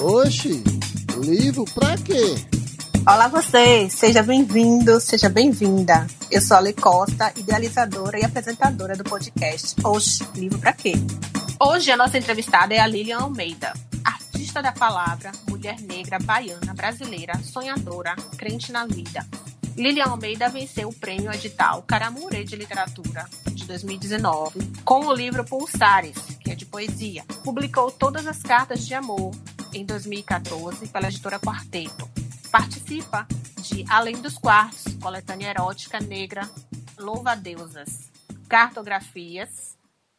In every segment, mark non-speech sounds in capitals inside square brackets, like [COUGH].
Oxi, livro pra quê? Olá você, seja bem-vindo, seja bem-vinda. Eu sou a Ale Costa, idealizadora e apresentadora do podcast Oxi, livro pra quê? Hoje a nossa entrevistada é a Lilian Almeida, artista da palavra, mulher negra, baiana, brasileira, sonhadora, crente na vida. Lilian Almeida venceu o prêmio edital Caramurê de Literatura 2019 com o livro Pulsares, que é de poesia. Publicou todas as cartas de amor em 2014 pela editora Quarteto. Participa de Além dos Quartos, coletânea erótica negra Louva Deusas, Cartografias,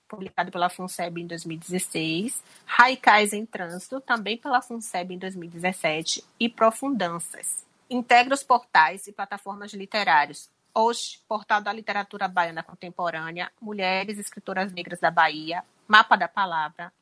publicado pela FUNSEB em 2016, Raikais em Trânsito, também pela FUNSEB em 2017, e Profundanças. Integra os portais e plataformas literários Hoje, Portal da Literatura Baiana Contemporânea, Mulheres Escritoras Negras da Bahia, Mapa da Palavra,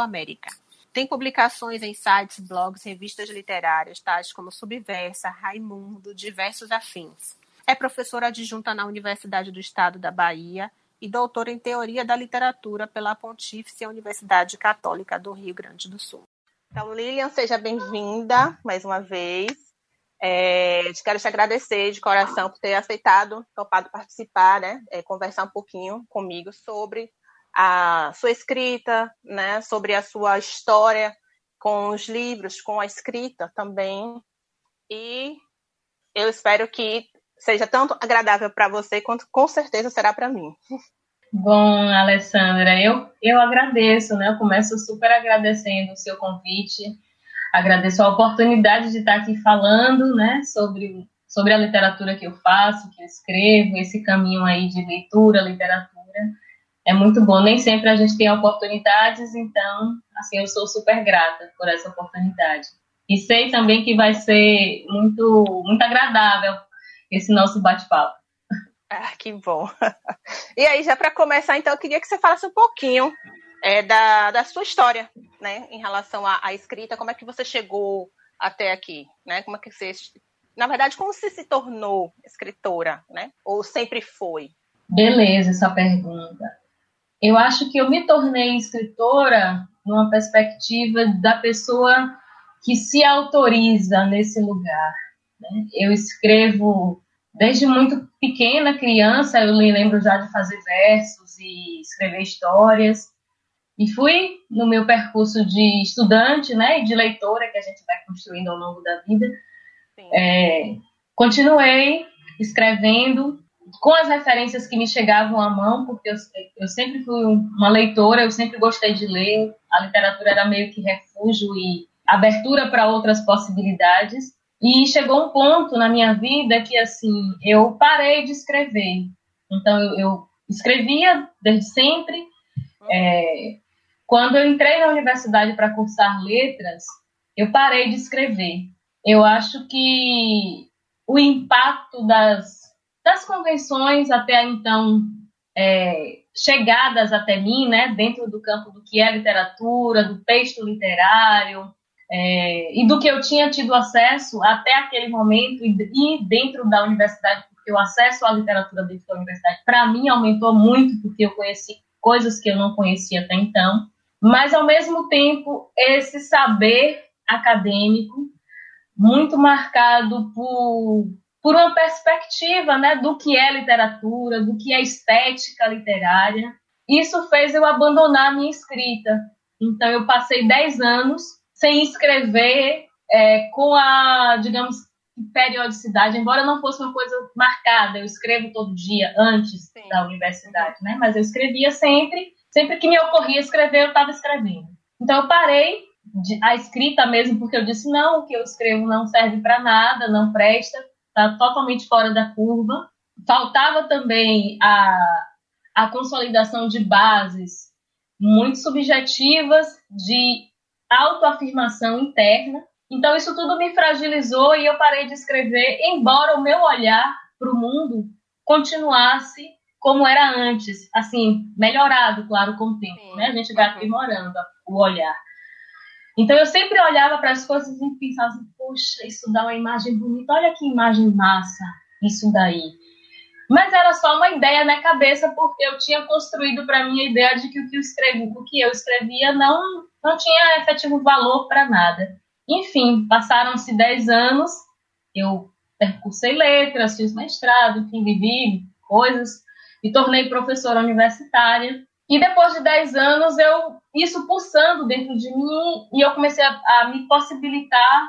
América. Tem publicações em sites, blogs, revistas literárias, tais como Subversa, Raimundo, diversos afins. É professora adjunta na Universidade do Estado da Bahia e doutora em Teoria da Literatura pela Pontífice Universidade Católica do Rio Grande do Sul. Então, Lilian, seja bem-vinda mais uma vez. É, quero te agradecer de coração por ter aceitado, topado participar, né? É, conversar um pouquinho comigo sobre a sua escrita, né? Sobre a sua história com os livros, com a escrita também. E eu espero que seja tanto agradável para você quanto com certeza será para mim. Bom, Alessandra, eu, eu agradeço, né? Eu começo super agradecendo o seu convite agradeço a oportunidade de estar aqui falando, né, sobre, sobre a literatura que eu faço, que eu escrevo, esse caminho aí de leitura, literatura. É muito bom, nem sempre a gente tem oportunidades, então, assim, eu sou super grata por essa oportunidade. E sei também que vai ser muito, muito agradável esse nosso bate-papo. Ah, que bom. [LAUGHS] E aí, já para começar, então, eu queria que você falasse um pouquinho é, da, da sua história, né, em relação à, à, escrita, como é que você chegou até aqui, né? Como é que você, na verdade, como você se tornou escritora, né? Ou sempre foi? Beleza, essa pergunta. Eu acho que eu me tornei escritora numa perspectiva da pessoa que se autoriza nesse lugar. Né? Eu escrevo desde muito pequena, criança, eu lembro já de fazer versos e escrever histórias. E fui no meu percurso de estudante, né, e de leitora que a gente vai construindo ao longo da vida. É, continuei escrevendo com as referências que me chegavam à mão, porque eu, eu sempre fui uma leitora, eu sempre gostei de ler. A literatura era meio que refúgio e abertura para outras possibilidades. E chegou um ponto na minha vida que, assim, eu parei de escrever. Então, eu, eu escrevia desde sempre, uhum. é, quando eu entrei na universidade para cursar letras, eu parei de escrever. Eu acho que o impacto das, das convenções até então é, chegadas até mim, né, dentro do campo do que é literatura, do texto literário, é, e do que eu tinha tido acesso até aquele momento e, e, dentro da universidade, porque o acesso à literatura dentro da universidade, para mim, aumentou muito, porque eu conheci coisas que eu não conhecia até então mas ao mesmo tempo esse saber acadêmico muito marcado por, por uma perspectiva né, do que é literatura, do que é estética literária. Isso fez eu abandonar a minha escrita. Então eu passei 10 anos sem escrever é, com a, digamos, periodicidade, embora não fosse uma coisa marcada, eu escrevo todo dia antes Sim. da universidade, né? Mas eu escrevia sempre Sempre que me ocorria escrever, eu estava escrevendo. Então eu parei de, a escrita mesmo, porque eu disse: não, o que eu escrevo não serve para nada, não presta, está totalmente fora da curva. Faltava também a, a consolidação de bases muito subjetivas de autoafirmação interna. Então, isso tudo me fragilizou e eu parei de escrever, embora o meu olhar para o mundo continuasse como era antes, assim, melhorado, claro, com o tempo, Sim. né? A gente vai aprimorando o olhar. Então eu sempre olhava para as coisas e pensava assim, poxa, isso dá uma imagem bonita, olha que imagem massa, isso daí. Mas era só uma ideia na cabeça, porque eu tinha construído para mim a ideia de que o que eu escrevi, o que eu escrevia não não tinha efetivo valor para nada. Enfim, passaram-se 10 anos, eu percursei letras, fiz mestrado, enfim, vivi coisas, me tornei professora universitária. E depois de 10 anos, eu isso pulsando dentro de mim e eu comecei a, a me possibilitar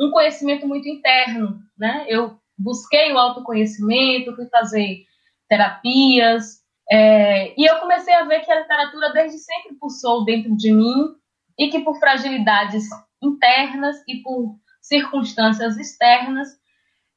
um conhecimento muito interno, né? Eu busquei o autoconhecimento, fui fazer terapias, é, e eu comecei a ver que a literatura desde sempre pulsou dentro de mim e que por fragilidades internas e por circunstâncias externas,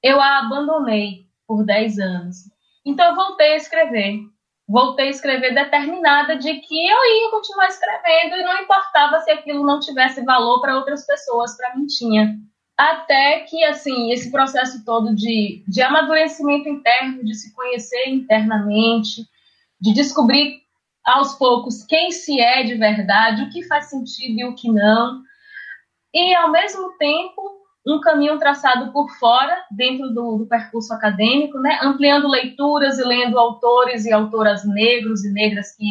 eu a abandonei por 10 anos. Então eu voltei a escrever. Voltei a escrever determinada de que eu ia continuar escrevendo e não importava se aquilo não tivesse valor para outras pessoas, para mim tinha. Até que, assim, esse processo todo de, de amadurecimento interno, de se conhecer internamente, de descobrir aos poucos quem se é de verdade, o que faz sentido e o que não. E, ao mesmo tempo, um caminho traçado por fora, dentro do, do, percurso acadêmico, né? ampliando leituras e lendo autores e autoras negros e negras que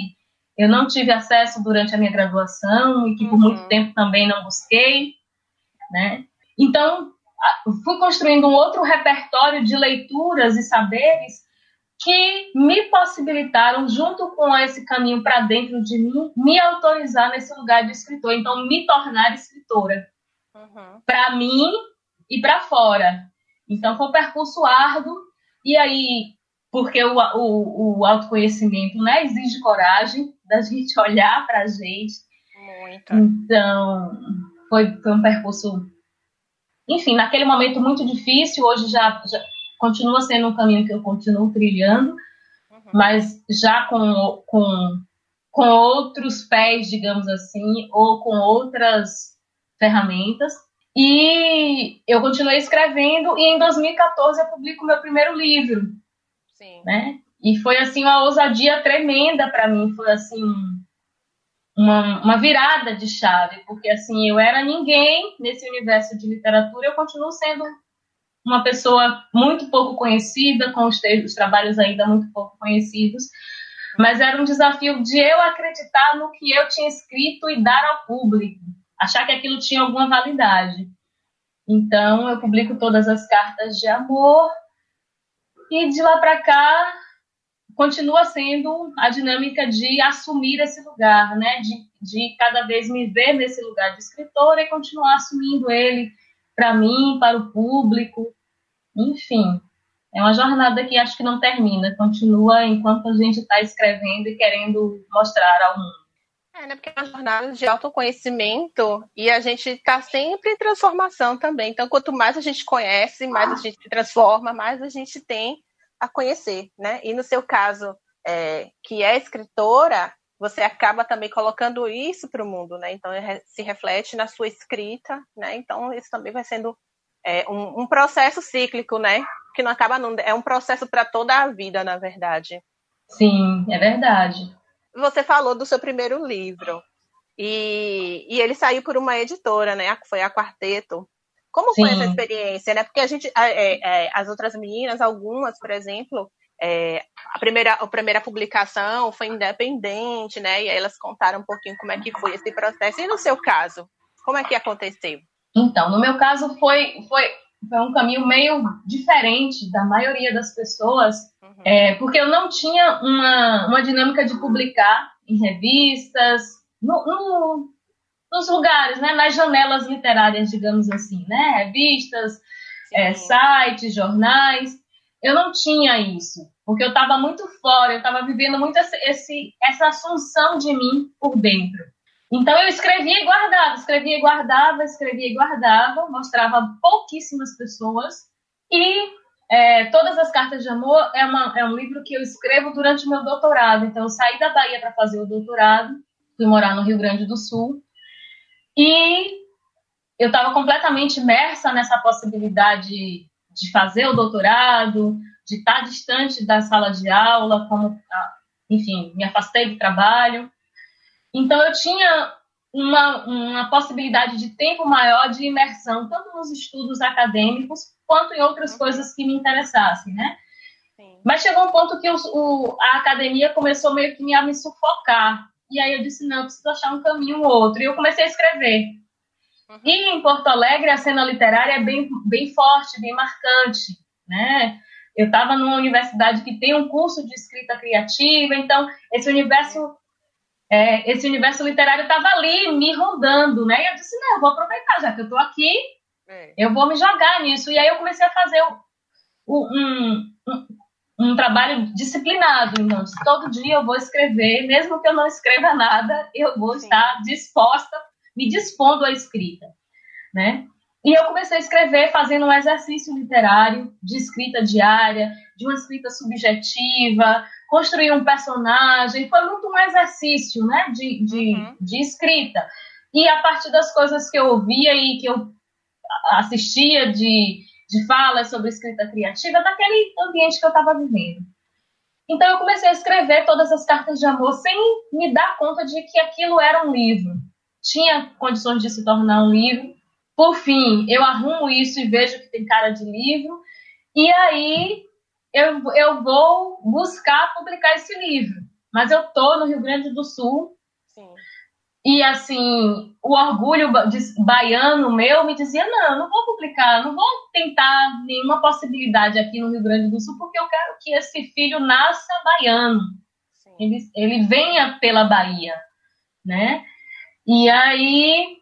eu não tive acesso durante a minha graduação e que por uhum. muito tempo também não busquei. Né? Então, fui construindo um outro repertório de leituras e saberes que me possibilitaram, junto com esse caminho para dentro de mim, me autorizar nesse lugar de escritor. Então, me tornar escritora. Uhum. Para mim e para fora. Então, foi um percurso árduo. E aí, porque o, o, o autoconhecimento né, exige coragem da gente [LAUGHS] olhar para a gente. Muito. Então, foi, foi um percurso, enfim, naquele momento muito difícil. Hoje já, já continua sendo um caminho que eu continuo trilhando, uhum. mas já com, com, com outros pés, digamos assim, ou com outras ferramentas. E eu continuei escrevendo e em 2014 eu publico meu primeiro livro. Sim. Né? E foi assim uma ousadia tremenda para mim, foi assim uma, uma virada de chave, porque assim eu era ninguém nesse universo de literatura, eu continuo sendo uma pessoa muito pouco conhecida, com os, os trabalhos ainda muito pouco conhecidos, mas era um desafio de eu acreditar no que eu tinha escrito e dar ao público, achar que aquilo tinha alguma validade. Então, eu publico todas as cartas de amor e de lá para cá continua sendo a dinâmica de assumir esse lugar, né? De, de cada vez me ver nesse lugar de escritora e continuar assumindo ele para mim, para o público, enfim. É uma jornada que acho que não termina, continua enquanto a gente está escrevendo e querendo mostrar ao mundo. É, né? Porque é uma jornada de autoconhecimento e a gente está sempre em transformação também. Então, quanto mais a gente conhece, mais a gente se transforma, mais a gente tem a conhecer, né? E no seu caso, é, que é escritora, você acaba também colocando isso para o mundo, né? Então se reflete na sua escrita, né? Então isso também vai sendo é, um, um, processo cíclico, né? Que não acaba nunca. É um processo para toda a vida, na verdade. Sim, é verdade. Você falou do seu primeiro livro e, e ele saiu por uma editora, né? Foi a Quarteto. Como Sim. foi essa experiência, né? Porque a gente, é, é, as outras meninas, algumas, por exemplo, é, a, primeira, a primeira publicação foi independente, né? E aí elas contaram um pouquinho como é que foi esse processo. E no seu caso, como é que aconteceu? Então, no meu caso foi, foi, foi um caminho meio diferente da maioria das pessoas, uhum. é, porque eu não tinha uma, uma dinâmica de publicar em revistas, no, no, nos lugares, né, nas janelas literárias, digamos assim, né, revistas, é, sites, jornais. Eu não tinha isso porque eu estava muito fora, eu estava vivendo muito esse, esse, essa assunção de mim por dentro. Então eu escrevia e guardava, escrevia e guardava, escrevia e guardava, mostrava a pouquíssimas pessoas. E é, Todas as Cartas de Amor é, uma, é um livro que eu escrevo durante o meu doutorado. Então eu saí da Bahia para fazer o doutorado, fui morar no Rio Grande do Sul. E eu estava completamente imersa nessa possibilidade de fazer o doutorado, de estar distante da sala de aula, como, ah, enfim, me afastei do trabalho. Então, eu tinha uma, uma possibilidade de tempo maior de imersão, tanto nos estudos acadêmicos, quanto em outras uhum. coisas que me interessassem, né? Sim. Mas chegou um ponto que o, o, a academia começou meio que a me sufocar. E aí eu disse, não, eu preciso achar um caminho ou outro. E eu comecei a escrever. Uhum. E em Porto Alegre a cena literária é bem, bem forte, bem marcante, né? Eu estava numa universidade que tem um curso de escrita criativa, então esse universo é, esse universo literário estava ali me rondando, né? E eu disse, não, eu vou aproveitar, já que eu estou aqui, é. eu vou me jogar nisso. E aí eu comecei a fazer um, um, um trabalho disciplinado. Então, todo dia eu vou escrever, mesmo que eu não escreva nada, eu vou Sim. estar disposta, me dispondo à escrita, né? E eu comecei a escrever fazendo um exercício literário de escrita diária, de uma escrita subjetiva, construir um personagem. Foi muito um exercício né, de, de, uhum. de escrita. E a partir das coisas que eu ouvia e que eu assistia de, de falas sobre escrita criativa, daquele ambiente que eu estava vivendo. Então eu comecei a escrever todas as cartas de amor sem me dar conta de que aquilo era um livro. Tinha condições de se tornar um livro, por fim, eu arrumo isso e vejo que tem cara de livro, e aí eu, eu vou buscar publicar esse livro. Mas eu tô no Rio Grande do Sul. Sim. E assim, o orgulho baiano meu me dizia: não, não vou publicar, não vou tentar nenhuma possibilidade aqui no Rio Grande do Sul, porque eu quero que esse filho nasça baiano. Ele, ele venha pela Bahia, né? E aí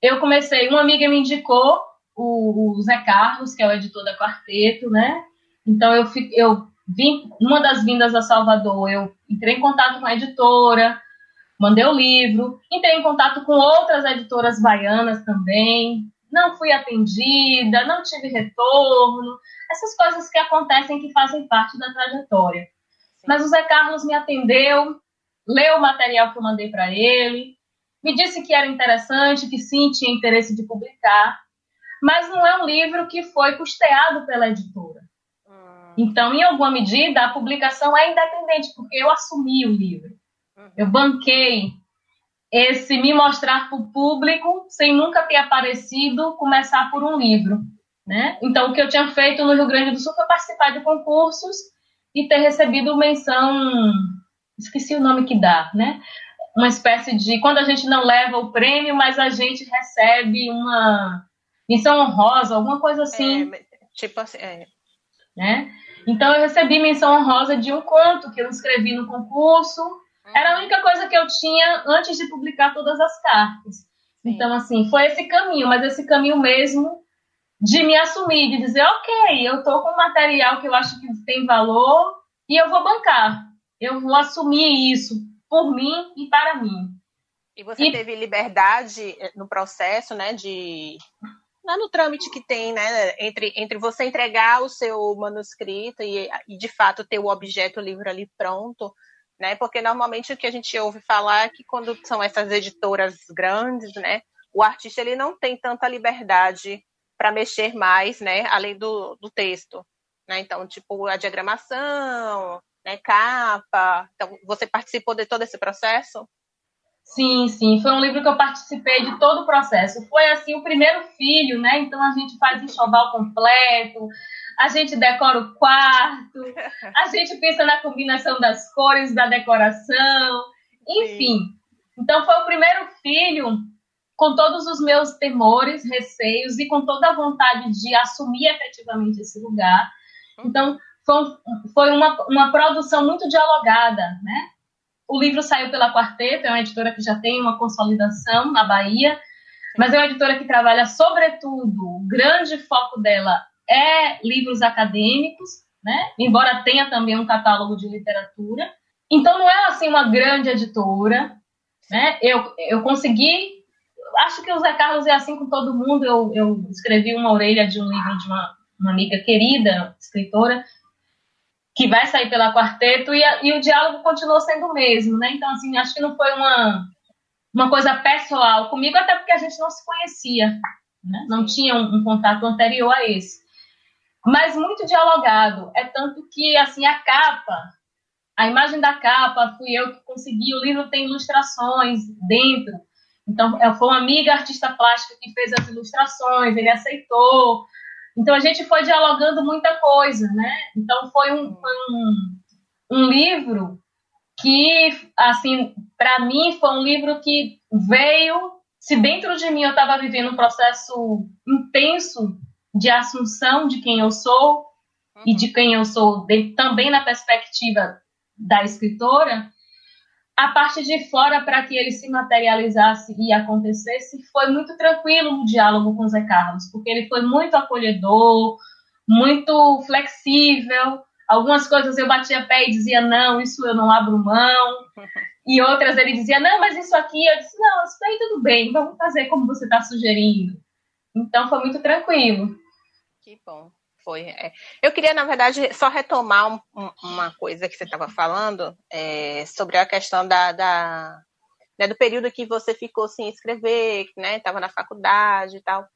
eu comecei, uma amiga me indicou o, o Zé Carlos, que é o editor da Quarteto, né? Então eu, eu vim, uma das vindas a Salvador, eu entrei em contato com a editora, mandei o livro, entrei em contato com outras editoras baianas também, não fui atendida, não tive retorno, essas coisas que acontecem que fazem parte da trajetória. Mas o Zé Carlos me atendeu, leu o material que eu mandei para ele, me disse que era interessante, que sim, tinha interesse de publicar, mas não é um livro que foi custeado pela editora. Então, em alguma medida, a publicação é independente, porque eu assumi o livro. Uhum. Eu banquei esse me mostrar para o público sem nunca ter aparecido começar por um livro. Né? Então, o que eu tinha feito no Rio Grande do Sul foi participar de concursos e ter recebido menção. Esqueci o nome que dá, né? uma espécie de quando a gente não leva o prêmio, mas a gente recebe uma missão honrosa, alguma coisa assim. É, tipo assim, é. Né? Então eu recebi menção honrosa de um conto que eu escrevi no concurso. Era a única coisa que eu tinha antes de publicar todas as cartas. Sim. Então assim, foi esse caminho, mas esse caminho mesmo de me assumir, de dizer, ok, eu tô com material que eu acho que tem valor e eu vou bancar. Eu vou assumir isso por mim e para mim. E você e... teve liberdade eh, no processo, né, de é no trâmite que tem, né, entre, entre você entregar o seu manuscrito e, e de fato ter o objeto, o livro ali pronto, né, porque normalmente o que a gente ouve falar é que quando são essas editoras grandes, né, o artista ele não tem tanta liberdade para mexer mais, né, além do, do texto, né, então tipo a diagramação, né, capa. Então, você participou de todo esse processo? Sim, sim, foi um livro que eu participei de todo o processo. Foi assim o primeiro filho, né? Então a gente faz enxoval completo, a gente decora o quarto, [LAUGHS] a gente pensa na combinação das cores da decoração, enfim. Sim. Então foi o primeiro filho com todos os meus temores, receios e com toda a vontade de assumir efetivamente esse lugar. Então foi, foi uma, uma produção muito dialogada, né? O livro saiu pela Quarteto, é uma editora que já tem uma consolidação na Bahia, mas é uma editora que trabalha, sobretudo, o grande foco dela é livros acadêmicos, né? Embora tenha também um catálogo de literatura. Então não é assim uma grande editora, né? Eu, eu consegui, acho que o Zé Carlos é assim com todo mundo. Eu, eu escrevi uma orelha de um livro de uma, uma amiga querida, escritora, que vai sair pela quarteto e, a, e, o diálogo continuou sendo o mesmo, né? Então, assim, acho que não foi uma, uma coisa pessoal comigo, até porque a gente não se conhecia, né? Não tinha um, um, contato anterior a esse. Mas muito dialogado. É tanto que, assim, a capa, a imagem da capa, fui eu que consegui. O livro tem ilustrações dentro. Então, foi uma amiga artista plástica que fez as ilustrações, ele aceitou. Então a gente foi dialogando muita coisa, né? Então foi um, um, um livro que, assim, para mim foi um livro que veio, se dentro de mim eu estava vivendo um processo intenso de assunção de quem eu sou uhum. e de quem eu sou, de, também na perspectiva da escritora, a parte de fora para que ele se materializasse e acontecesse foi muito tranquilo no diálogo com o Zé Carlos, porque ele foi muito acolhedor, muito flexível. Algumas coisas eu batia pé e dizia, não, isso eu não abro mão. [LAUGHS] E outras ele dizia, não, mas isso aqui, eu disse, não, isso aí tudo bem, vamos fazer como você está sugerindo. Então foi muito tranquilo. Que bom. Foi. É. Eu queria, na verdade, só retomar um, um, uma coisa que você estava falando é, sobre a questão da, da né, do período que você ficou sem escrever, né? Estava na faculdade e tal.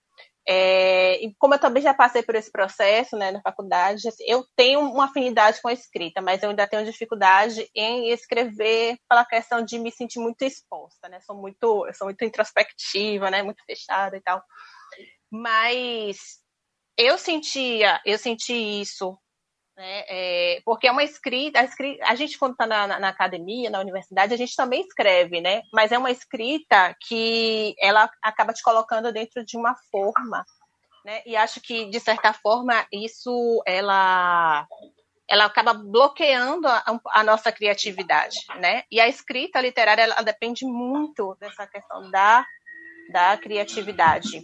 É, e como eu também já passei por esse processo né, na faculdade, assim, eu tenho uma afinidade com a escrita, mas eu ainda tenho dificuldade em escrever pela questão de me sentir muito exposta, né? Sou muito, sou muito introspectiva, né? Muito fechada e tal. Mas eu sentia, eu senti isso, né? É, porque é uma escrita, a, escrita, a gente quando está na, na, na, academia, na universidade, a gente também escreve, né? Mas é uma escrita que ela acaba te colocando dentro de uma forma, né? E acho que de certa forma isso ela ela acaba bloqueando a, a, nossa criatividade, né? E a escrita literária ela depende muito dessa questão da, da criatividade.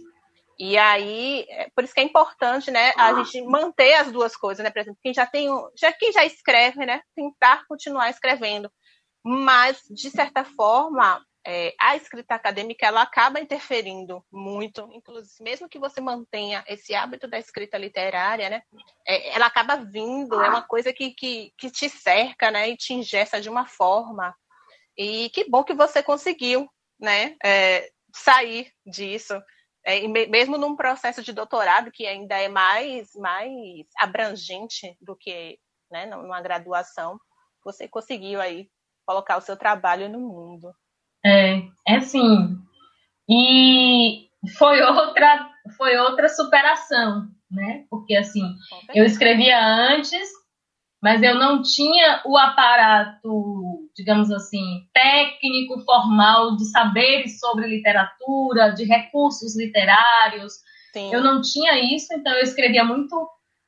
E aí, é, por isso que é importante, né, a gente manter as duas coisas, né? Por exemplo, quem já tem, já quem já escreve, né, tentar continuar escrevendo. Mas, de certa forma, é, a escrita acadêmica ela acaba interferindo muito, inclusive, mesmo que você mantenha esse hábito da escrita literária, né, é, ela acaba vindo, é uma coisa que, que, que te cerca, né, e te ingessa de uma forma. E que bom que você conseguiu, né, é, sair disso é, mesmo num processo de doutorado que ainda é mais, mais abrangente do que né, numa graduação, você conseguiu aí colocar o seu trabalho no mundo. É, é sim. E foi outra, foi outra superação, né? Porque assim, eu escrevia antes, mas eu não tinha o aparato, digamos assim, técnico, formal de saberes sobre literatura, de recursos literários. Sim. Eu não tinha isso, então eu escrevia muito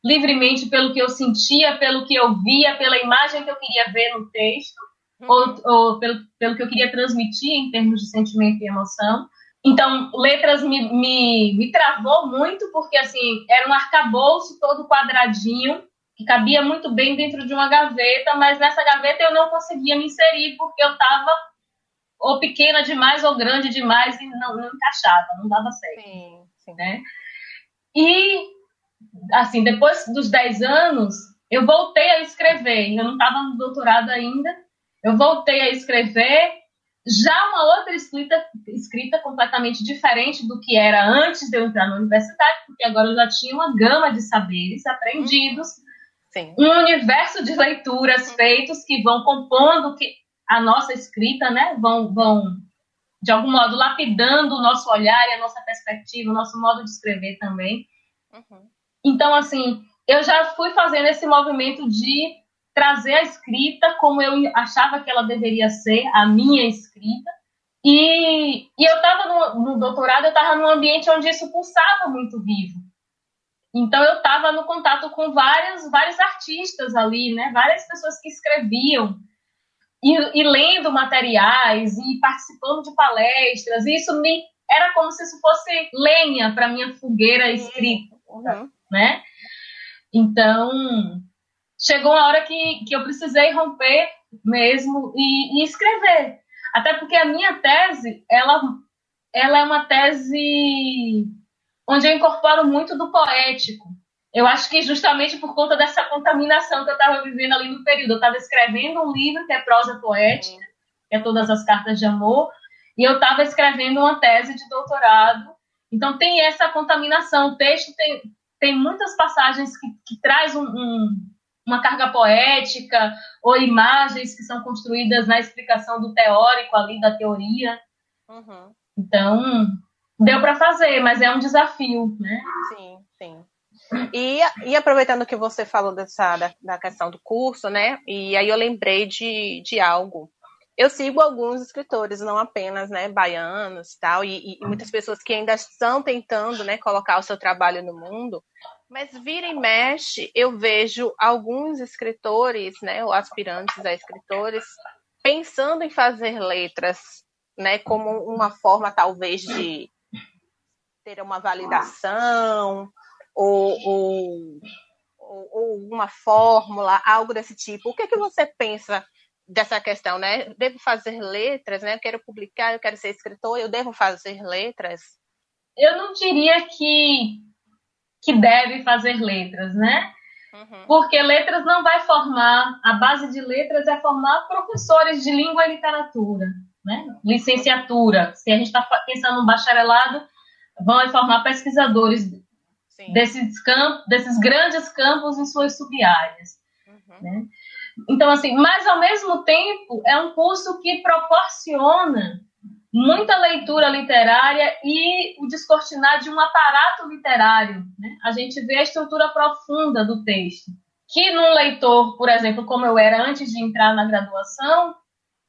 livremente pelo que eu sentia, pelo que eu via, pela imagem que eu queria ver no texto, uhum. ou, ou pelo, pelo que eu queria transmitir em termos de sentimento e emoção. Então, letras me, me, me travou muito, porque assim, era um arcabouço todo quadradinho, que cabia muito bem dentro de uma gaveta, mas nessa gaveta eu não conseguia me inserir porque eu estava ou pequena demais ou grande demais e não, não encaixava, não dava certo. Sim, sim. Né? E, assim, depois dos 10 anos, eu voltei a escrever. Eu não estava no doutorado ainda. Eu voltei a escrever já uma outra escrita, escrita completamente diferente do que era antes de eu entrar na universidade, porque agora eu já tinha uma gama de saberes aprendidos Sim. um universo de leituras feitos que vão compondo que a nossa escrita, né? Vão, vão de algum modo lapidando o nosso olhar e a nossa perspectiva, o nosso modo de escrever também. Uhum. Então, assim, eu já fui fazendo esse movimento de trazer a escrita como eu achava que ela deveria ser, a minha escrita. E, e eu estava no, no doutorado, eu estava num ambiente onde isso pulsava muito vivo. Então eu estava no contato com vários, vários artistas ali, né? Várias pessoas que escreviam e, e lendo materiais e participando de palestras. E isso me era como se isso fosse lenha para minha fogueira escrita, uhum. né? Então chegou uma hora que, que eu precisei romper mesmo e, e escrever, até porque a minha tese ela ela é uma tese onde eu incorporo muito do poético. Eu acho que justamente por conta dessa contaminação que eu estava vivendo ali no período. Eu estava escrevendo um livro que é prosa poética, que é Todas as Cartas de Amor, e eu estava escrevendo uma tese de doutorado. Então tem essa contaminação. O texto tem, tem muitas passagens que, que traz um, um, uma carga poética ou imagens que são construídas na explicação do teórico ali, da teoria. Uhum. Então, deu para fazer, mas é um desafio, né? Sim, sim. E, e aproveitando que você falou dessa, da, da questão do curso, né? E aí eu lembrei de, de algo. Eu sigo alguns escritores, não apenas, né, baianos tal, e, e muitas pessoas que ainda estão tentando, né, colocar o seu trabalho no mundo. Mas vira e mexe, eu vejo alguns escritores, né, ou aspirantes a escritores, pensando em fazer letras, né, como uma forma talvez de ter uma validação ou, ou, ou, uma fórmula, algo desse tipo. O que, é que você pensa dessa questão, né? Devo fazer letras, né? Eu quero publicar, eu quero ser escritor, eu devo fazer letras? Eu não diria que que deve fazer letras, né? Uhum. Porque letras não vai formar, a base de letras é formar professores de língua e literatura, né? Licenciatura. Se a gente está pensando no bacharelado, vão formar pesquisadores desses, campos, desses grandes campos em suas sub-áreas. Uhum. Né? Então, assim, mas ao mesmo tempo é um curso que proporciona muita leitura literária e o descortinar de um aparato literário. Né? A gente vê a estrutura profunda do texto. Que num leitor, por exemplo, como eu era antes de entrar na graduação,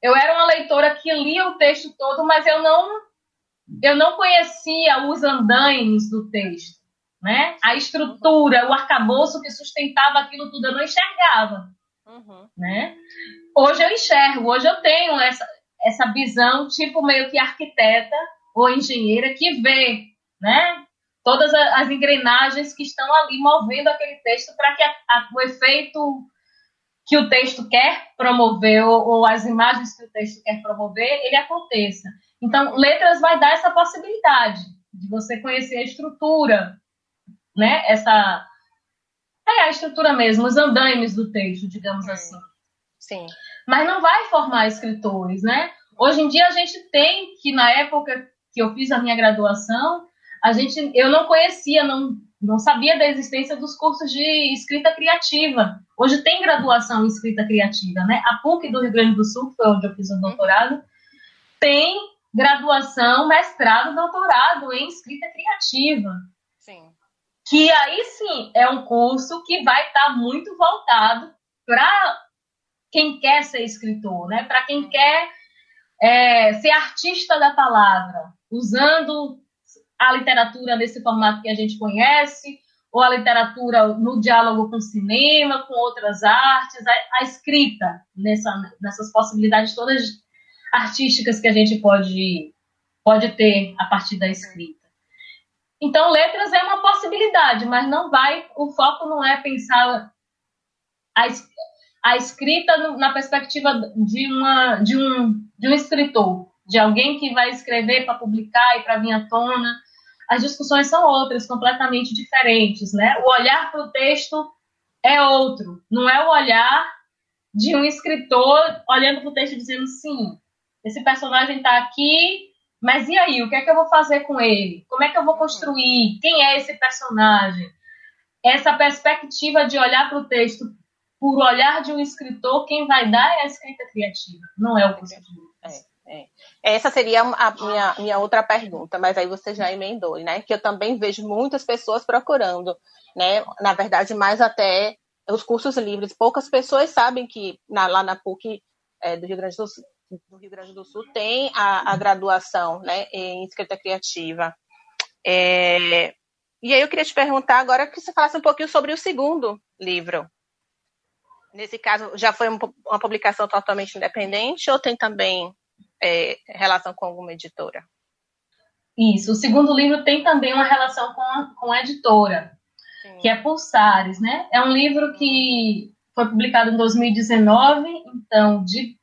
eu era uma leitora que lia o texto todo, mas eu não eu não conhecia os andaimes do texto, né? A estrutura, o arcabouço que sustentava aquilo tudo, eu não enxergava, uhum. né? Hoje eu enxergo, hoje eu tenho essa, essa visão, tipo meio que arquiteta ou engenheira que vê, né? Todas as engrenagens que estão ali movendo aquele texto para que a, a, o efeito que o texto quer promover ou, ou as imagens que o texto quer promover, ele aconteça. Então, letras vai dar essa possibilidade de você conhecer a estrutura, né? Essa é a estrutura mesmo, os andaimes do texto, digamos hum. assim. Sim. Mas não vai formar escritores, né? Hoje em dia a gente tem que na época que eu fiz a minha graduação, a gente eu não conhecia, não não sabia da existência dos cursos de escrita criativa. Hoje tem graduação em escrita criativa, né? A PUC do Rio Grande do Sul, que foi onde eu fiz o doutorado, tem graduação, mestrado, doutorado em escrita criativa. Sim. Que aí sim é um curso que vai estar tá muito voltado para quem quer ser escritor, né? Para quem quer é, ser artista da palavra, usando a literatura nesse formato que a gente conhece, ou a literatura no diálogo com o cinema, com outras artes, a, a escrita nessa, nessas possibilidades todas artísticas que a gente pode, pode ter a partir da escrita. Então, letras é uma possibilidade, mas não vai, o foco não é pensar a, a escrita na perspectiva de, uma, de, um, de um escritor, de alguém que vai escrever para publicar e para vir à tona. As discussões são outras, completamente diferentes, né? O olhar para o texto é outro, não é o olhar de um escritor olhando para o texto dizendo sim, esse personagem está aqui, mas e aí? O que é que eu vou fazer com ele? Como é que eu vou construir? Quem é esse personagem? Essa perspectiva de olhar para o texto por olhar de um escritor, quem vai dar é a escrita criativa, não é o curso é, é. Essa seria a minha, minha outra pergunta, mas aí você já emendou, né? Que eu também vejo muitas pessoas procurando, né? Na verdade, mais até os cursos livres. Poucas pessoas sabem que na, lá na PUC é, do Rio Grande do Sul, do Rio Grande do Sul tem a, a graduação né, em escrita criativa. É, e aí eu queria te perguntar agora que você falasse um pouquinho sobre o segundo livro. Nesse caso, já foi uma publicação totalmente independente ou tem também é, relação com alguma editora? Isso, o segundo livro tem também uma relação com a, com a editora, Sim. que é Pulsares, né? É um livro que foi publicado em 2019, então de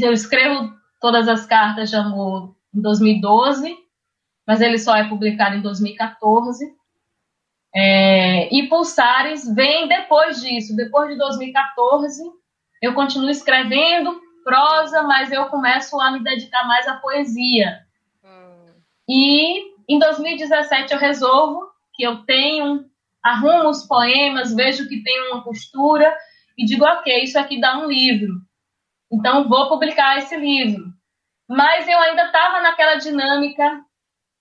eu escrevo todas as cartas de amor em 2012, mas ele só é publicado em 2014. É, e Pulsares vem depois disso, depois de 2014. Eu continuo escrevendo prosa, mas eu começo a me dedicar mais à poesia. Hum. E em 2017 eu resolvo que eu tenho, arrumo os poemas, vejo que tem uma postura e digo, ok, isso aqui dá um livro. Então, vou publicar esse livro. Mas eu ainda estava naquela dinâmica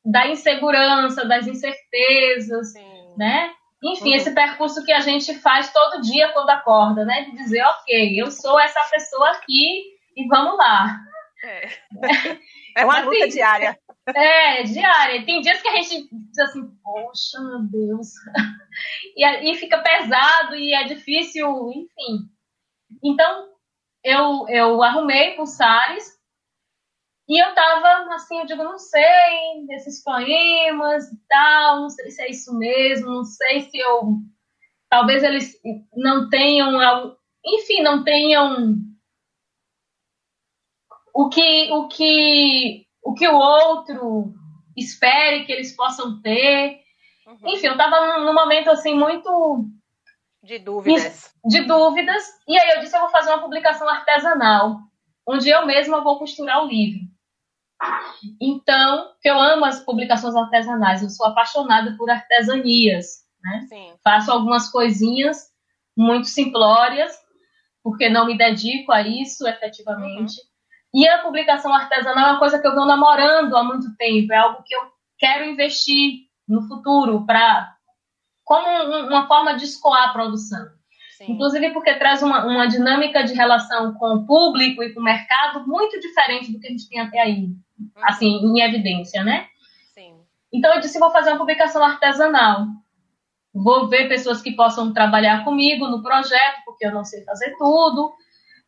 da insegurança, das incertezas, Sim. né? Enfim, uhum. esse percurso que a gente faz todo dia quando acorda, né? De dizer, ok, eu sou essa pessoa aqui e vamos lá. É, é [LAUGHS] uma luta assim, diária. [LAUGHS] É, diária. Tem dias que a gente diz assim, poxa, meu Deus. [LAUGHS] E, e fica pesado e é difícil, enfim. Então, eu, eu arrumei pulsares e eu tava assim, eu digo, não sei, desses poemas e tal, não sei se é isso mesmo, não sei se eu. Talvez eles não tenham. Enfim, não tenham. O que, o que, o que o outro espere que eles possam ter. Uhum. Enfim, eu tava num momento assim muito de dúvidas. De dúvidas. E aí eu disse, eu vou fazer uma publicação artesanal, onde eu mesma vou costurar o livro. Então, que eu amo as publicações artesanais, eu sou apaixonada por artesanias, né? Sim. Faço algumas coisinhas muito simplórias, porque não me dedico a isso efetivamente. Uhum. E a publicação artesanal é uma coisa que eu venho namorando há muito tempo, é algo que eu quero investir no futuro para como uma forma de escoar a produção. Sim. Inclusive porque traz uma, uma dinâmica de relação com o público e com o mercado muito diferente do que a gente tem até aí, uhum. assim, em evidência, né? Sim. Então eu disse, vou fazer uma publicação artesanal. Vou ver pessoas que possam trabalhar comigo no projeto, porque eu não sei fazer tudo,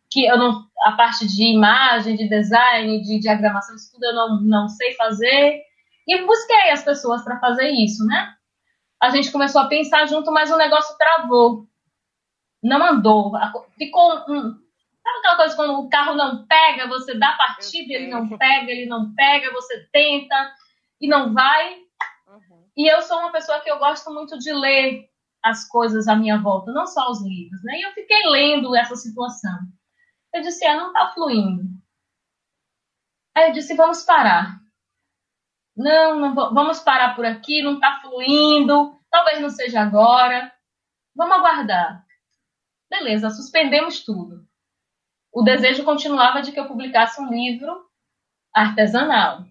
que eu não, a parte de imagem, de design, de diagramação, isso tudo eu não, não sei fazer. E busquei as pessoas para fazer isso, né? A gente começou a pensar junto, mas o negócio travou. Não andou. Ficou um. Sabe aquela coisa quando o carro não pega, você dá partida, ele não pega, ele não pega, você tenta e não vai. Uhum. E eu sou uma pessoa que eu gosto muito de ler as coisas à minha volta, não só os livros, né? E eu fiquei lendo essa situação. Eu disse, é, não está fluindo. Aí eu disse, vamos parar. Não, não vamos parar por aqui, não está fluindo, talvez não seja agora. Vamos aguardar. Beleza, suspendemos tudo. O desejo continuava de que eu publicasse um livro artesanal.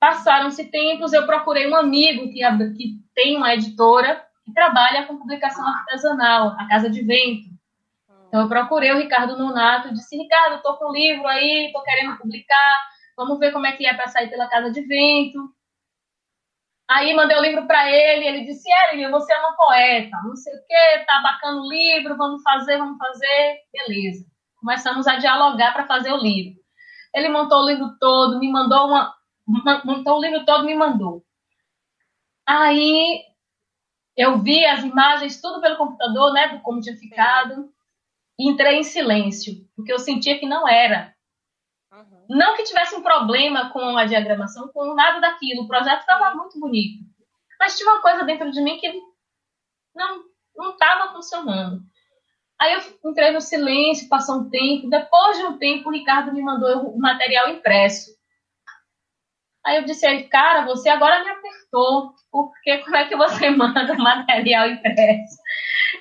Passaram-se tempos, eu procurei um amigo que, que tem uma editora que trabalha com publicação artesanal, a Casa de Vento. Então eu procurei o Ricardo Nonato e disse, Ricardo, estou com um livro aí, estou querendo publicar, Vamos ver como é que é para sair pela casa de vento. Aí mandei o livro para ele, ele disse: Ellen, você é uma poeta, não sei o quê, tá bacana o livro, vamos fazer, vamos fazer. Beleza. Começamos a dialogar para fazer o livro. Ele montou o livro todo, me mandou uma. Montou o livro todo, me mandou. Aí eu vi as imagens, tudo pelo computador, né, como tinha ficado, e entrei em silêncio, porque eu sentia que não era. Não que tivesse um problema com a diagramação, com nada daquilo. O projeto estava muito bonito. Mas tinha uma coisa dentro de mim que não estava funcionando. Aí eu entrei no silêncio, passou um tempo. Depois de um tempo, o Ricardo me mandou o material impresso. Aí eu disse a ele, cara, você agora me apertou, porque como é que você [LAUGHS] manda material impresso?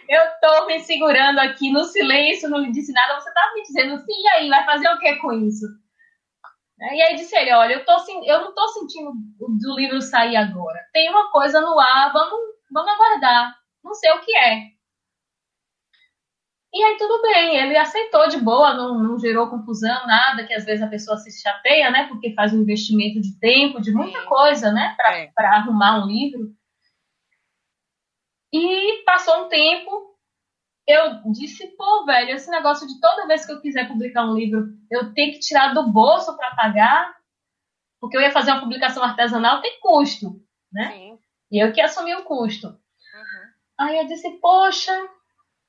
Eu tô me segurando aqui no silêncio, não me disse nada, você tá me dizendo sim, e aí, vai fazer o que com isso? E aí disse ele, olha, eu, tô, eu não tô sentindo do livro sair agora. Tem uma coisa no ar, vamos, vamos aguardar. Não sei o que é. E aí tudo bem, ele aceitou de boa, não, não gerou confusão, nada, que às vezes a pessoa se chateia, né? Porque faz um investimento de tempo, de muita coisa, né? Para é. arrumar um livro. E passou um tempo, eu disse, pô, velho, esse negócio de toda vez que eu quiser publicar um livro, eu tenho que tirar do bolso para pagar, porque eu ia fazer uma publicação artesanal, tem custo, né? Sim. E eu que assumi o custo. Uhum. Aí eu disse, poxa,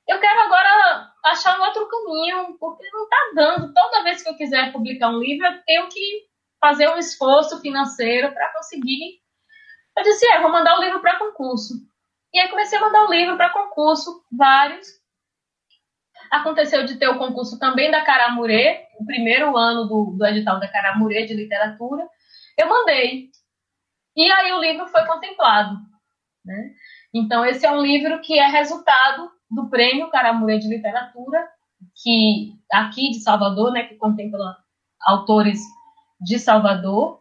eu quero agora achar um outro caminho, porque não tá dando. Toda vez que eu quiser publicar um livro, eu tenho que fazer um esforço financeiro para conseguir. Eu disse, é, vou mandar o livro para concurso. E aí comecei a mandar o livro para concurso, vários. Aconteceu de ter o concurso também da Caramurê, o primeiro ano do, do edital da Caramurê de literatura. Eu mandei. E aí o livro foi contemplado. Né? Então, esse é um livro que é resultado do prêmio Caramurê de Literatura, que aqui de Salvador, né, que contempla autores de Salvador.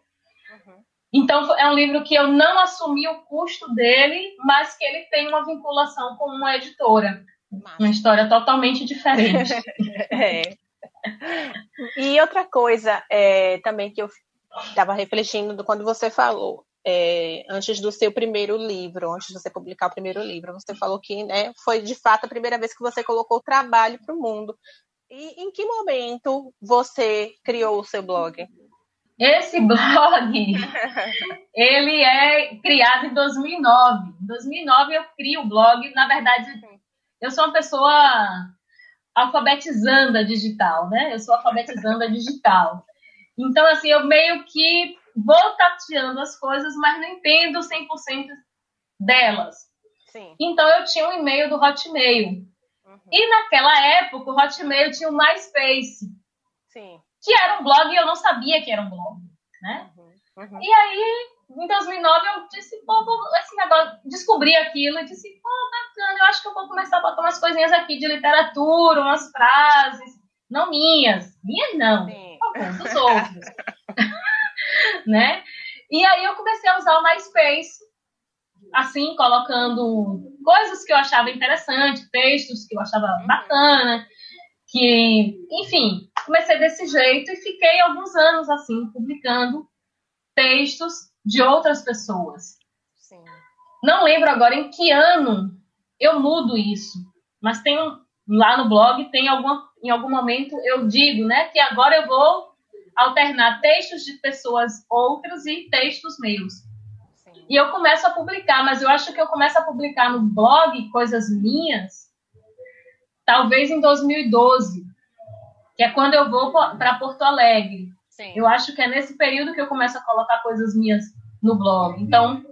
Uhum. Então, é um livro que eu não assumi o custo dele, mas que ele tem uma vinculação com uma editora. Uma história totalmente diferente. [LAUGHS] é. E outra coisa é, também que eu estava refletindo quando você falou, é, antes do seu primeiro livro, antes de você publicar o primeiro livro, você falou que né, foi de fato a primeira vez que você colocou o trabalho para o mundo. E em que momento você criou o seu blog? Esse blog, ele é criado em 2009. Em 2009 eu crio o blog. Na verdade, eu sou uma pessoa alfabetizanda digital, né? Eu sou alfabetizanda [LAUGHS] digital. Então, assim, eu meio que vou tateando as coisas, mas não entendo 100% delas. Sim. Então, eu tinha um e-mail do Hotmail. Uhum. E naquela época, o Hotmail tinha o MySpace. Sim que era um blog e eu não sabia que era um blog, né? Uhum, uhum. E aí, em 2009, eu disse, pô, esse negócio, descobri aquilo e disse, pô, bacana, eu acho que eu vou começar a botar umas coisinhas aqui de literatura, umas frases, não minhas, minhas não, alguns dos outros, [LAUGHS] né? E aí eu comecei a usar o MySpace, assim, colocando coisas que eu achava interessante, textos que eu achava uhum. bacana, que, enfim, comecei desse jeito e fiquei alguns anos assim, publicando textos de outras pessoas. Sim. Não lembro agora em que ano eu mudo isso, mas tem lá no blog tem alguma, em algum momento eu digo, né, que agora eu vou alternar textos de pessoas outras e textos meus. Sim. E eu começo a publicar, mas eu acho que eu começo a publicar no blog coisas minhas talvez em 2012, que é quando eu vou para Porto Alegre. Sim. Eu acho que é nesse período que eu começo a colocar coisas minhas no blog. Então,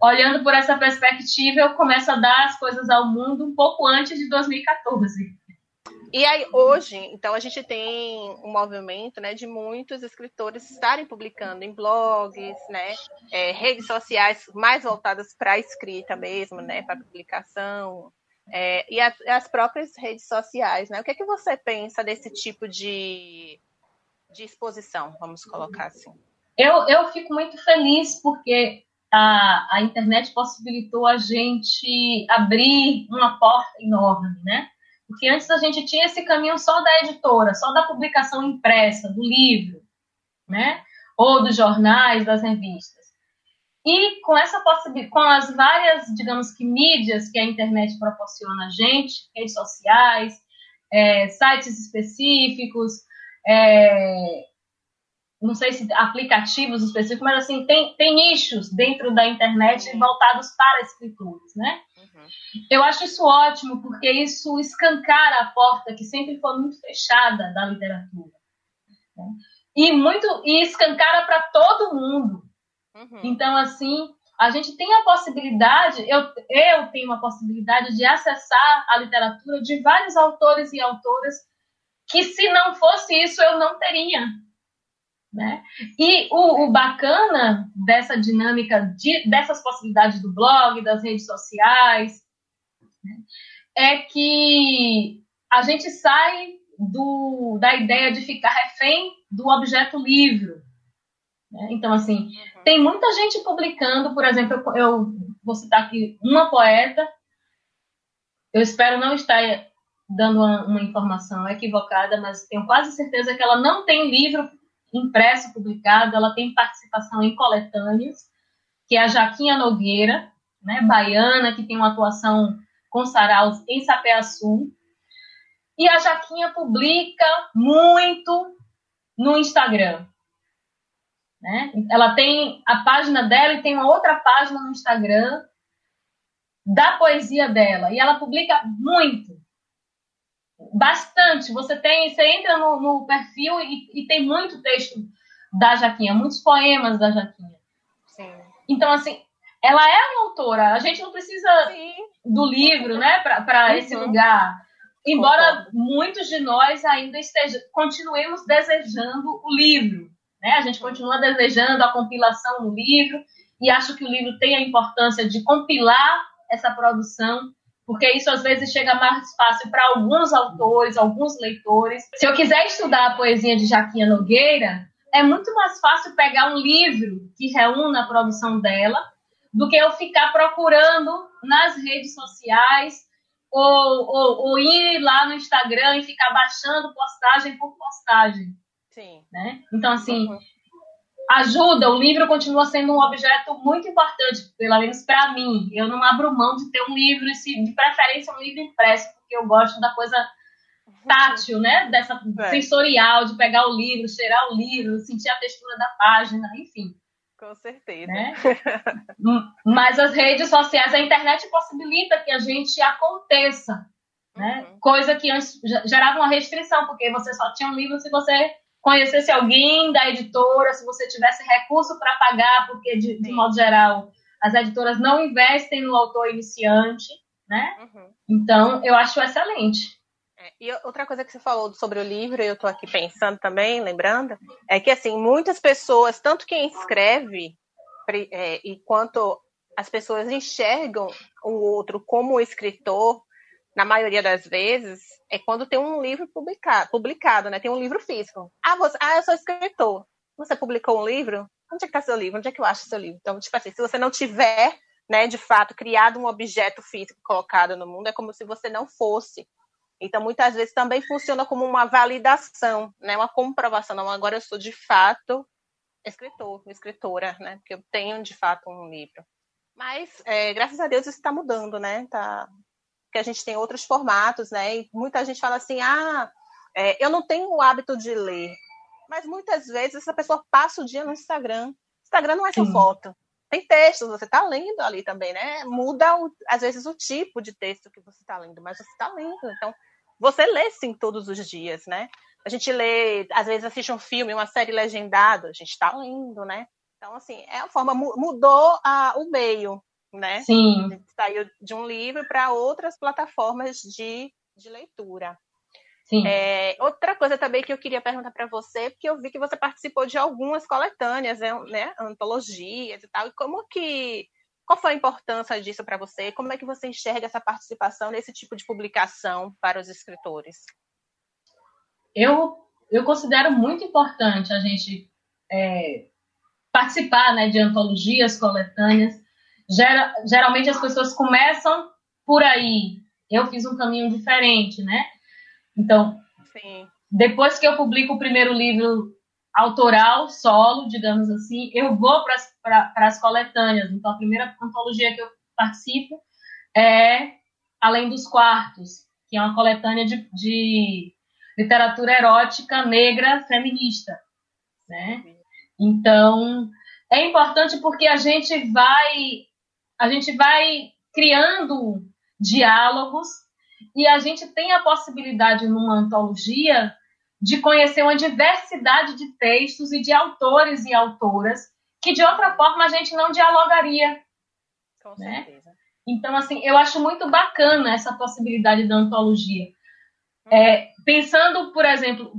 olhando por essa perspectiva, eu começo a dar as coisas ao mundo um pouco antes de 2014. E aí, hoje, então, a gente tem um movimento né, de muitos escritores estarem publicando em blogs, né, é, redes sociais mais voltadas para a escrita mesmo, né, para publicação, é, e as, as, próprias redes sociais, né? O que, é que você pensa desse tipo de, de exposição, vamos colocar assim? Eu, eu fico muito feliz porque a, a internet possibilitou a gente abrir uma porta enorme, né? Porque antes a gente tinha esse caminho só da editora, só da publicação impressa, do livro, né? Ou dos jornais, das revistas. E com essa possibilidade, com as várias, digamos que, mídias que a internet proporciona a gente, redes sociais, é, sites específicos, é, não sei se aplicativos específicos, mas assim, tem, tem nichos dentro da internet voltados para escritores, né? Uhum. Eu acho isso ótimo, porque isso escancara a porta que sempre foi muito fechada da literatura. Né? E, muito, e escancara para todo mundo. Uhum. Então, assim, a gente tem a possibilidade, eu, eu tenho a possibilidade de acessar a literatura de vários autores e autoras que, se não fosse isso, eu não teria. Né? E o, o bacana dessa dinâmica, de, dessas possibilidades do blog, das redes sociais, né, é que a gente sai do, da ideia de ficar refém do objeto livro. Né? Então, assim, uhum. tem muita gente publicando, por exemplo, eu, eu, vou citar aqui uma poeta, eu espero não estar dando uma, uma, informação equivocada, mas tenho quase certeza que ela não tem livro impresso publicado, ela tem participação em coletâneas, que é a Jaquinha Nogueira, né, baiana, que tem uma atuação com saraus em Sapé-Sul. E a Jaquinha publica muito no Instagram. Né? Ela tem a página dela e tem uma outra página no Instagram da poesia dela. E ela publica muito. Bastante. Você tem, você entra no, no perfil e, e, tem muito texto da Jaquinha, muitos poemas da Jaquinha. Sim. Então, assim, ela é uma autora. A gente não precisa Sim. do livro, né, para uhum. esse lugar. Embora muitos de nós ainda estejam, continuemos desejando o livro. Né? A gente continua desejando a compilação no livro e acho que o livro tem a importância de compilar essa produção, porque isso às vezes chega mais fácil para alguns autores, alguns leitores. Se eu quiser estudar a poesia de Jaquinha Nogueira, é muito mais fácil pegar um livro que reúna a produção dela do que eu ficar procurando nas redes sociais ou, ou, ou, ir lá no Instagram e ficar baixando postagem por postagem. Sim. Né? Então, assim, uhum. Ajuda, o livro continua sendo um objeto muito importante, pelo menos para mim. Eu não abro mão de ter um livro, de preferência um livro impresso, porque eu gosto da coisa tátil, né? Dessa é. sensorial, de pegar o livro, cheirar o livro, sentir a textura da página, enfim. Com certeza. Né? [LAUGHS] Mas as redes sociais, a internet possibilita que a gente aconteça, né? Uhum. Coisa que antes gerava uma restrição, porque você só tinha um livro se você conhecesse alguém da editora, se você tivesse recurso para pagar, porque de, de, modo geral as editoras não investem no autor iniciante, né? Uhum. Então eu acho excelente. É, e outra coisa que você falou sobre o livro, e eu estou aqui pensando também, lembrando, é que assim, muitas pessoas, tanto quem escreve, é, e quanto as pessoas enxergam o outro como escritor, na maioria das vezes, é quando tem um livro publicado, publicado né? Tem um livro físico. Ah, você, ah, eu sou escritor. Você publicou um livro? Onde é que está seu livro? Onde é que eu acho seu livro? Então, tipo assim, se você não tiver, né, de fato, criado um objeto físico colocado no mundo, é como se você não fosse então, muitas vezes também funciona como uma validação, né? uma comprovação. Não, agora eu sou de fato escritor, escritora, né? Porque eu tenho de fato um livro. Mas, é, graças a Deus, isso está mudando, né? Tá... Porque a gente tem outros formatos, né? E muita gente fala assim: ah, é, eu não tenho o hábito de ler. Mas muitas vezes essa pessoa passa o dia no Instagram. Instagram não é só foto. Tem textos, você está lendo ali também, né? Muda, o, às vezes, o tipo de texto que você está lendo, mas você está lendo. Então, você lê sim todos os dias, né? A gente lê, às vezes assiste um filme, uma série legendada, a gente está lendo, né? Então, assim, é a forma, mudou a, o meio, né? Sim. A gente saiu de um livro para outras plataformas de, de leitura. Sim. É, outra coisa também que eu queria perguntar para você, porque eu vi que você participou de algumas coletâneas, né, né antologias e tal, e como que qual foi a importância disso para você? Como é que você enxerga essa participação nesse tipo de publicação para os escritores? Eu, eu considero muito importante a gente é, participar né, de antologias, coletâneas. Gera, geralmente as pessoas começam por aí. Eu fiz um caminho diferente, né? Então, Sim. depois que eu publico o primeiro livro autoral, solo, digamos assim, eu vou para as coletâneas. Então, a primeira antologia que eu participo é Além dos Quartos, que é uma coletânea de, de literatura erótica negra feminista. Né? Então, é importante porque a gente vai a gente vai criando diálogos e a gente tem a possibilidade numa antologia de conhecer uma diversidade de textos e de autores e autoras que de outra forma a gente não dialogaria. Com né? certeza. Então, assim, eu acho muito bacana essa possibilidade da antologia. Hum. É, pensando, por exemplo,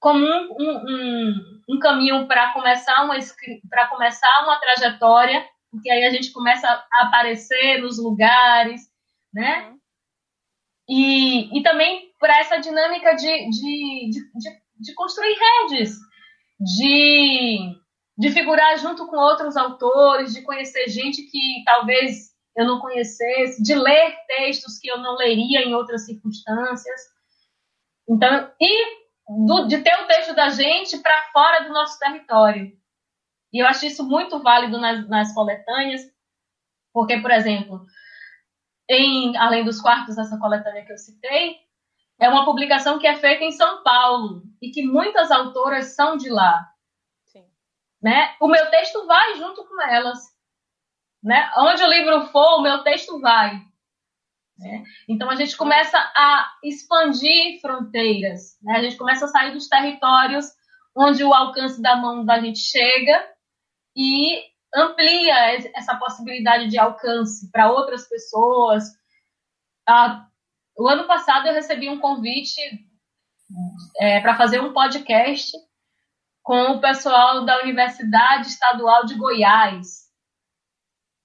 como um, um, um caminho para começar uma para começar uma trajetória, porque aí a gente começa a aparecer nos lugares, né? Uhum. E, e também para essa dinâmica de, de, de, de, de construir redes, de, de figurar junto com outros autores, de conhecer gente que talvez eu não conhecesse, de ler textos que eu não leria em outras circunstâncias. Então, e do, de ter o texto da gente para fora do nosso território. E eu acho isso muito válido nas, nas coletâneas, porque, por exemplo, em Além dos Quartos, essa coletânea que eu citei, é uma publicação que é feita em São Paulo e que muitas autoras são de lá. Sim. Né? O meu texto vai junto com elas. Né? Onde o livro for, o meu texto vai. Né? Então a gente começa a expandir fronteiras, né? a gente começa a sair dos territórios onde o alcance da mão da gente chega e amplia essa possibilidade de alcance para outras pessoas. Ah, o ano passado eu recebi um convite é, para fazer um podcast com o pessoal da Universidade Estadual de Goiás.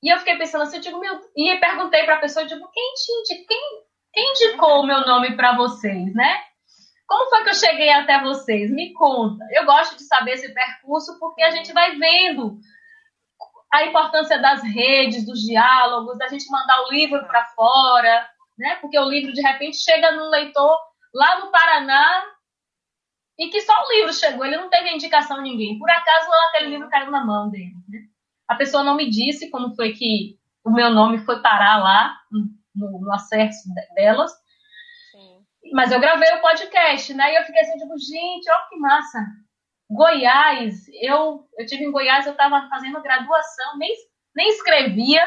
E eu fiquei pensando assim, eu digo, meu, e perguntei para a pessoa, eu digo, quem, te, quem, quem indicou o meu nome para vocês, né? Como foi que eu cheguei até vocês? Me conta. Eu gosto de saber esse percurso porque a gente vai vendo a importância das redes, dos diálogos, da gente mandar o livro para fora, né? Porque o livro de repente chega num leitor lá no Paraná e que só o livro chegou, ele não teve indicação de ninguém. Por acaso aquele livro caiu na mão dele. Né? A pessoa não me disse como foi que o meu nome foi parar lá no, no acesso delas. Mas eu gravei o podcast, né? E eu fiquei assim, tipo, gente, olha que massa. Goiás, eu, eu tive em Goiás, eu estava fazendo graduação, nem, nem escrevia,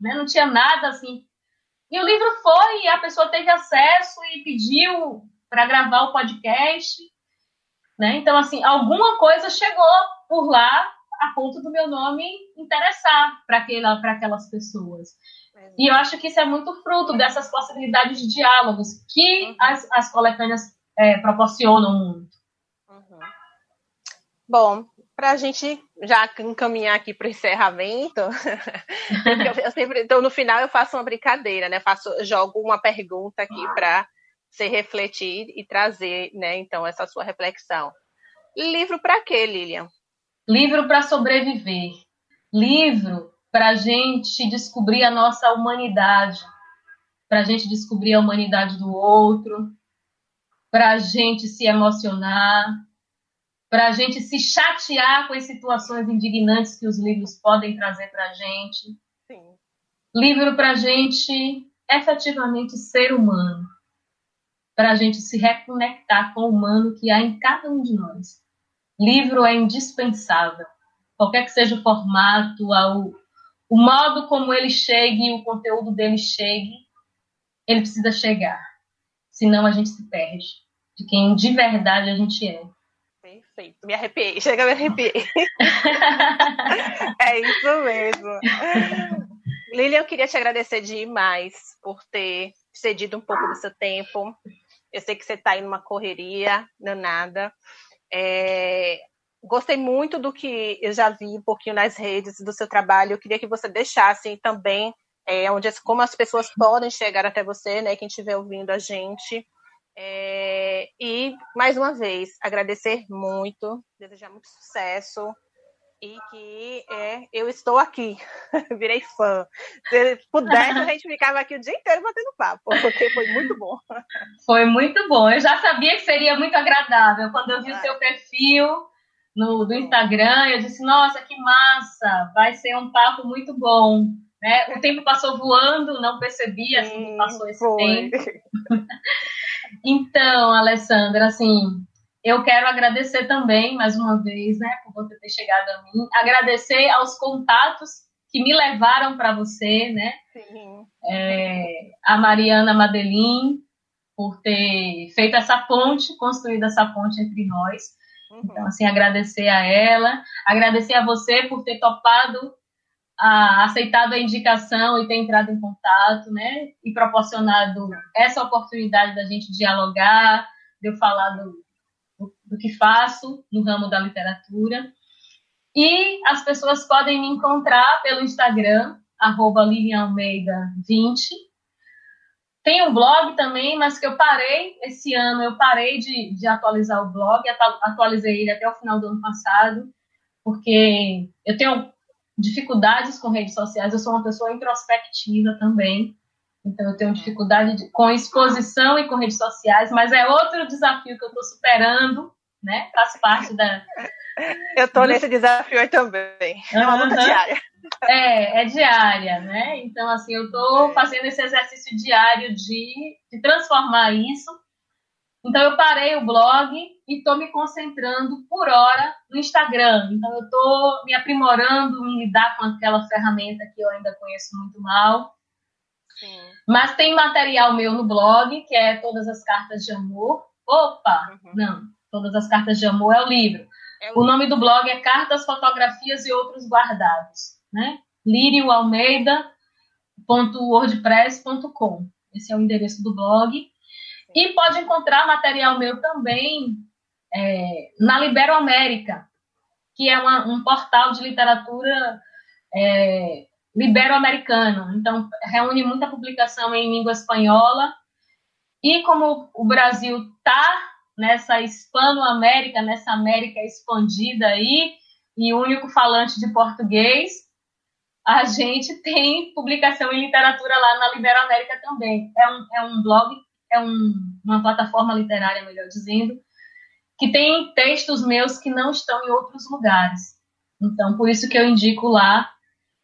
né? não tinha nada assim. E o livro foi, a pessoa teve acesso e pediu para gravar o podcast. Né? Então, assim, alguma coisa chegou por lá a ponto do meu nome interessar para aquelas pessoas. E eu acho que isso é muito fruto dessas possibilidades de diálogos que uhum. as, as coletâneas é, proporcionam muito. Uhum. Bom, para a gente já encaminhar aqui para o encerramento, [LAUGHS] eu, eu, sempre, então no final eu faço uma brincadeira, né? Faço, jogo uma pergunta aqui para você refletir e trazer, né? Então essa sua reflexão. Livro para quê, Lilian? Livro para sobreviver. Livro para a gente descobrir a nossa humanidade, para a gente descobrir a humanidade do outro, para a gente se emocionar, para a gente se chatear com as situações indignantes que os livros podem trazer para a gente. Sim. Livro para a gente efetivamente ser humano, para a gente se reconectar com o humano que há em cada um de nós. Livro é indispensável, qualquer que seja o formato, o, modo como ele chegue, o conteúdo dele chegue, ele precisa chegar, senão a gente se perde de quem de verdade a gente é. Perfeito. Me arrepiei. Chega, me arrepiei. [LAUGHS] é isso mesmo. Lilian, eu queria te agradecer demais por ter cedido um pouco do seu tempo. Eu sei que você está aí numa correria danada. É, gostei muito do que eu já vi um pouquinho nas redes do seu trabalho. Eu queria que você deixasse também é, onde, como as pessoas podem chegar até você, né? Quem estiver ouvindo a gente. É, e, mais uma vez, agradecer muito, desejar muito sucesso e que é, eu estou aqui, [LAUGHS] virei fã. Se pudesse, a gente ficava aqui o dia inteiro batendo papo, porque foi muito bom. Foi muito bom. Eu já sabia que seria muito agradável. Quando eu vi o seu perfil no do Instagram, eu disse, nossa, que massa, vai ser um papo muito bom. Né? O [LAUGHS] tempo passou voando, não percebi assim que passou esse foi. tempo. [LAUGHS] Então, Alessandra, assim, eu quero agradecer também, mais uma vez, né, por você ter chegado a mim. Agradecer aos contatos que me levaram para você, né? Sim. É, a Mariana Madelin, por ter feito essa ponte, construído essa ponte entre nós. Uhum. Então, assim, agradecer a ela, agradecer a você por ter topado a, aceitado a indicação e ter entrado em contato, né? E proporcionado essa oportunidade da gente dialogar, de eu falar do, do, do que faço no ramo da literatura. E as pessoas podem me encontrar pelo Instagram, arroba Almeida20. Tem um blog também, mas que eu parei esse ano, eu parei de, de atualizar o blog, atualizei ele até o final do ano passado, porque eu tenho dificuldades com redes sociais. Eu sou uma pessoa introspectiva também. Então, eu tenho dificuldade de, com exposição e com redes sociais, mas é outro desafio que eu estou superando, né? Faz parte da. [LAUGHS] Eu estou do... nesse desafio aí também. É uma luta diária. É, é diária, né? Então, assim, eu estou é. fazendo esse exercício diário de, de transformar isso então eu parei o blog e estou me concentrando por hora no Instagram. Então eu estou me aprimorando em lidar com aquela ferramenta que eu ainda conheço muito mal. Sim. Mas tem material meu no blog, que é Todas as Cartas de Amor. Opa! Uhum. Não, Todas as Cartas de Amor é o livro. É o, o nome do blog é Cartas, Fotografias e Outros Guardados. Né? lirioalmeida.wordpress.com Esse é o endereço do blog. E pode encontrar material meu também é, na América, que é uma, um portal de literatura é, ibero-americano. Então, reúne muita publicação em língua espanhola. E como o Brasil está nessa Hispano-América, nessa América expandida aí, e único falante de português, a gente [LAUGHS] tem publicação em literatura lá na Libera-América também. É um, é um blog, é um, uma plataforma literária, melhor dizendo, que tem textos meus que não estão em outros lugares. Então, por isso que eu indico lá,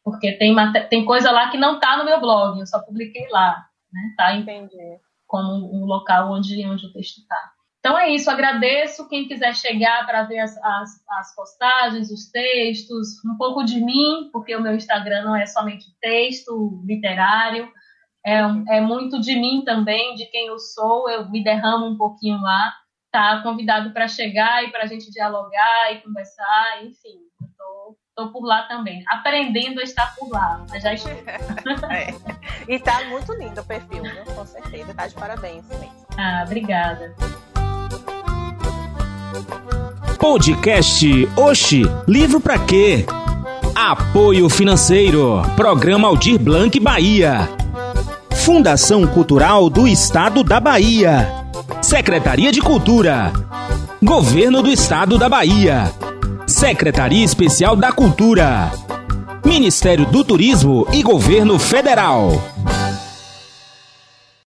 porque tem, tem coisa lá que não está no meu blog, eu só publiquei lá. Né? Tá Entendi. como um local onde, onde o texto está. Então é isso, agradeço quem quiser chegar para ver as, as, as, postagens, os textos, um pouco de mim, porque o meu Instagram não é somente texto literário, é, é muito de mim também, de quem eu sou, eu me derramo um pouquinho lá. Tá convidado para chegar e para a gente dialogar e conversar, enfim, estou por lá também, aprendendo a estar por lá, mas já estou. [LAUGHS] é. E tá muito lindo o perfil, né? com certeza, tá de parabéns mesmo. Ah, obrigada. Podcast Oxi, livro pra quê? Apoio financeiro, Programa Aldir Blanc Bahia. Fundação Cultural do Estado da Bahia. Secretaria de Cultura. Governo do Estado da Bahia. Secretaria Especial da Cultura. Ministério do Turismo e Governo Federal.